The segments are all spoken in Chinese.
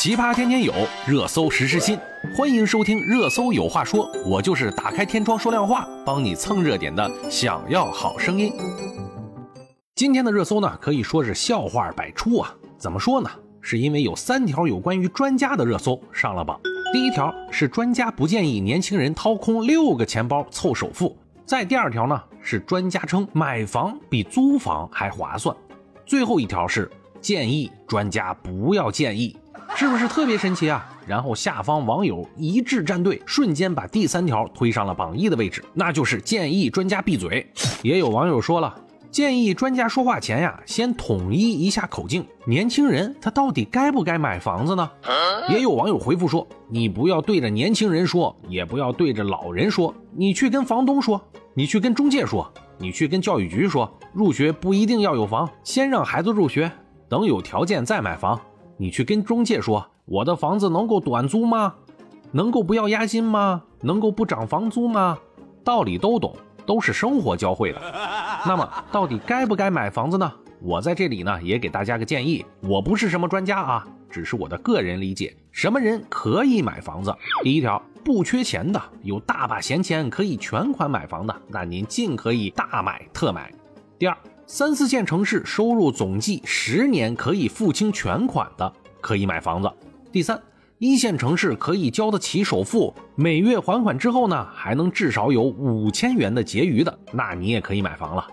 奇葩天天有，热搜时时新。欢迎收听《热搜有话说》，我就是打开天窗说亮话，帮你蹭热点的。想要好声音。今天的热搜呢，可以说是笑话百出啊。怎么说呢？是因为有三条有关于专家的热搜上了榜。第一条是专家不建议年轻人掏空六个钱包凑首付。再第二条呢是专家称买房比租房还划算。最后一条是建议专家不要建议。是不是特别神奇啊？然后下方网友一致站队，瞬间把第三条推上了榜一的位置，那就是建议专家闭嘴。也有网友说了，建议专家说话前呀，先统一一下口径。年轻人他到底该不该买房子呢？也有网友回复说，你不要对着年轻人说，也不要对着老人说，你去跟房东说，你去跟中介说，你去跟教育局说，入学不一定要有房，先让孩子入学，等有条件再买房。你去跟中介说，我的房子能够短租吗？能够不要押金吗？能够不涨房租吗？道理都懂，都是生活教会的。那么，到底该不该买房子呢？我在这里呢，也给大家个建议。我不是什么专家啊，只是我的个人理解。什么人可以买房子？第一条，不缺钱的，有大把闲钱可以全款买房的，那您尽可以大买特买。第二。三四线城市收入总计十年可以付清全款的，可以买房子。第三，一线城市可以交得起首付，每月还款之后呢，还能至少有五千元的结余的，那你也可以买房了。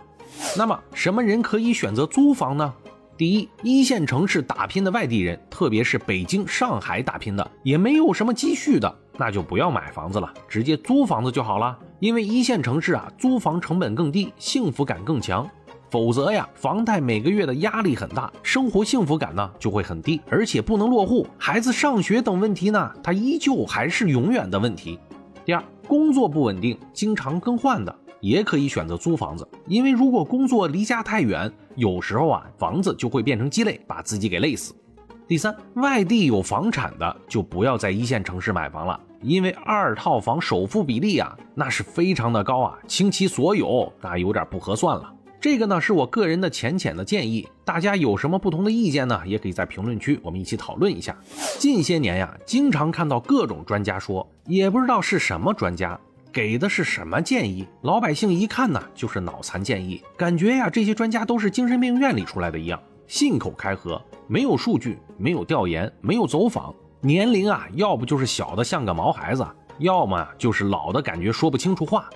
那么，什么人可以选择租房呢？第一，一线城市打拼的外地人，特别是北京、上海打拼的，也没有什么积蓄的，那就不要买房子了，直接租房子就好了。因为一线城市啊，租房成本更低，幸福感更强。否则呀，房贷每个月的压力很大，生活幸福感呢就会很低，而且不能落户，孩子上学等问题呢，它依旧还是永远的问题。第二，工作不稳定，经常更换的，也可以选择租房子，因为如果工作离家太远，有时候啊，房子就会变成鸡肋，把自己给累死。第三，外地有房产的就不要在一线城市买房了，因为二套房首付比例啊，那是非常的高啊，倾其所有那有点不合算了。这个呢是我个人的浅浅的建议，大家有什么不同的意见呢？也可以在评论区我们一起讨论一下。近些年呀，经常看到各种专家说，也不知道是什么专家给的是什么建议，老百姓一看呢就是脑残建议，感觉呀这些专家都是精神病院里出来的一样，信口开河，没有数据，没有调研，没有走访，年龄啊要不就是小的像个毛孩子。要么就是老的感觉说不清楚话，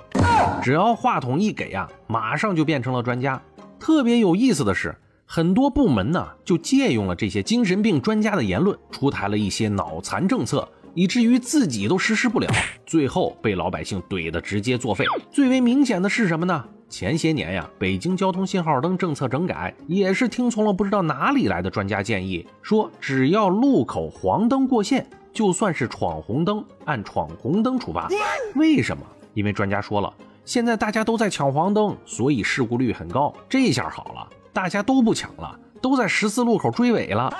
只要话筒一给啊，马上就变成了专家。特别有意思的是，很多部门呢就借用了这些精神病专家的言论，出台了一些脑残政策，以至于自己都实施不了，最后被老百姓怼得直接作废。最为明显的是什么呢？前些年呀，北京交通信号灯政策整改，也是听从了不知道哪里来的专家建议，说只要路口黄灯过线。就算是闯红灯，按闯红灯处罚。为什么？因为专家说了，现在大家都在抢黄灯，所以事故率很高。这下好了，大家都不抢了，都在十字路口追尾了。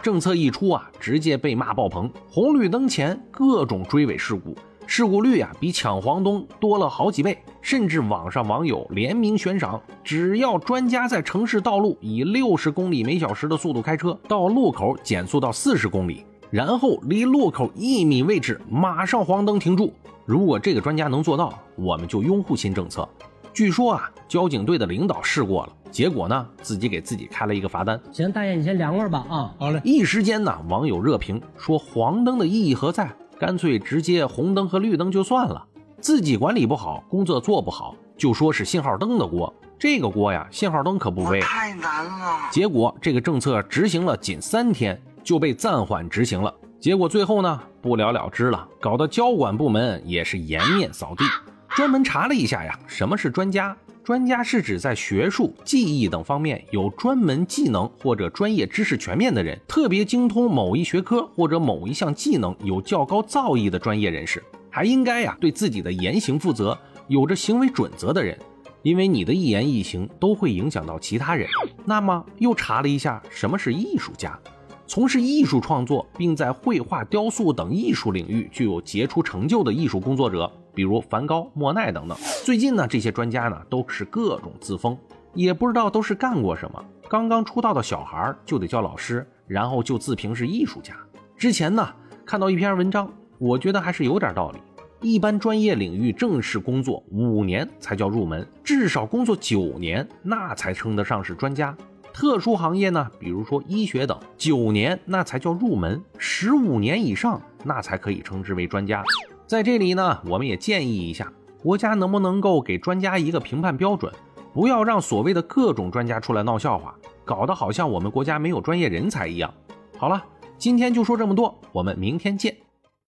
政策一出啊，直接被骂爆棚。红绿灯前各种追尾事故，事故率啊比抢黄灯多了好几倍。甚至网上网友联名悬赏，只要专家在城市道路以六十公里每小时的速度开车，到路口减速到四十公里。然后离路口一米位置马上黄灯停住。如果这个专家能做到，我们就拥护新政策。据说啊，交警队的领导试过了，结果呢，自己给自己开了一个罚单。行，大爷你先凉快吧啊。好嘞。一时间呢，网友热评说黄灯的意义何在？干脆直接红灯和绿灯就算了。自己管理不好，工作做不好，就说是信号灯的锅。这个锅呀，信号灯可不背。太难了。结果这个政策执行了仅三天。就被暂缓执行了，结果最后呢不了了之了，搞得交管部门也是颜面扫地。专门查了一下呀，什么是专家？专家是指在学术、技艺等方面有专门技能或者专业知识全面的人，特别精通某一学科或者某一项技能，有较高造诣的专业人士，还应该呀对自己的言行负责，有着行为准则的人。因为你的一言一行都会影响到其他人。那么又查了一下，什么是艺术家？从事艺术创作，并在绘画、雕塑等艺术领域具有杰出成就的艺术工作者，比如梵高、莫奈等等。最近呢，这些专家呢都是各种自封，也不知道都是干过什么。刚刚出道的小孩就得叫老师，然后就自评是艺术家。之前呢看到一篇文章，我觉得还是有点道理。一般专业领域正式工作五年才叫入门，至少工作九年，那才称得上是专家。特殊行业呢，比如说医学等，九年那才叫入门，十五年以上那才可以称之为专家。在这里呢，我们也建议一下，国家能不能够给专家一个评判标准，不要让所谓的各种专家出来闹笑话，搞得好像我们国家没有专业人才一样。好了，今天就说这么多，我们明天见。